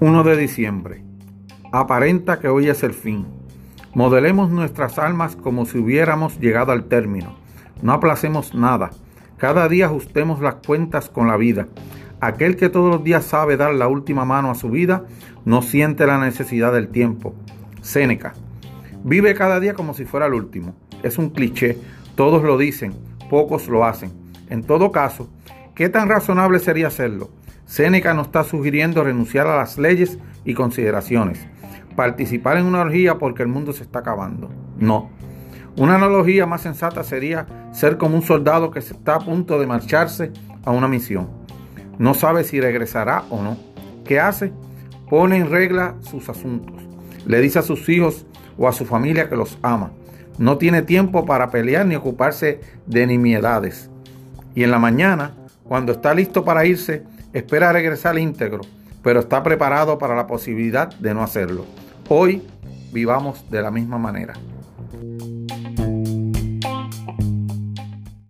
1 de diciembre. Aparenta que hoy es el fin. Modelemos nuestras almas como si hubiéramos llegado al término. No aplacemos nada. Cada día ajustemos las cuentas con la vida. Aquel que todos los días sabe dar la última mano a su vida no siente la necesidad del tiempo. Séneca. Vive cada día como si fuera el último. Es un cliché. Todos lo dicen, pocos lo hacen. En todo caso, ¿qué tan razonable sería hacerlo? Séneca no está sugiriendo renunciar a las leyes y consideraciones, participar en una orgía porque el mundo se está acabando. No. Una analogía más sensata sería ser como un soldado que está a punto de marcharse a una misión. No sabe si regresará o no. ¿Qué hace? Pone en regla sus asuntos. Le dice a sus hijos o a su familia que los ama. No tiene tiempo para pelear ni ocuparse de nimiedades. Y en la mañana, cuando está listo para irse, espera regresar íntegro, pero está preparado para la posibilidad de no hacerlo. Hoy vivamos de la misma manera.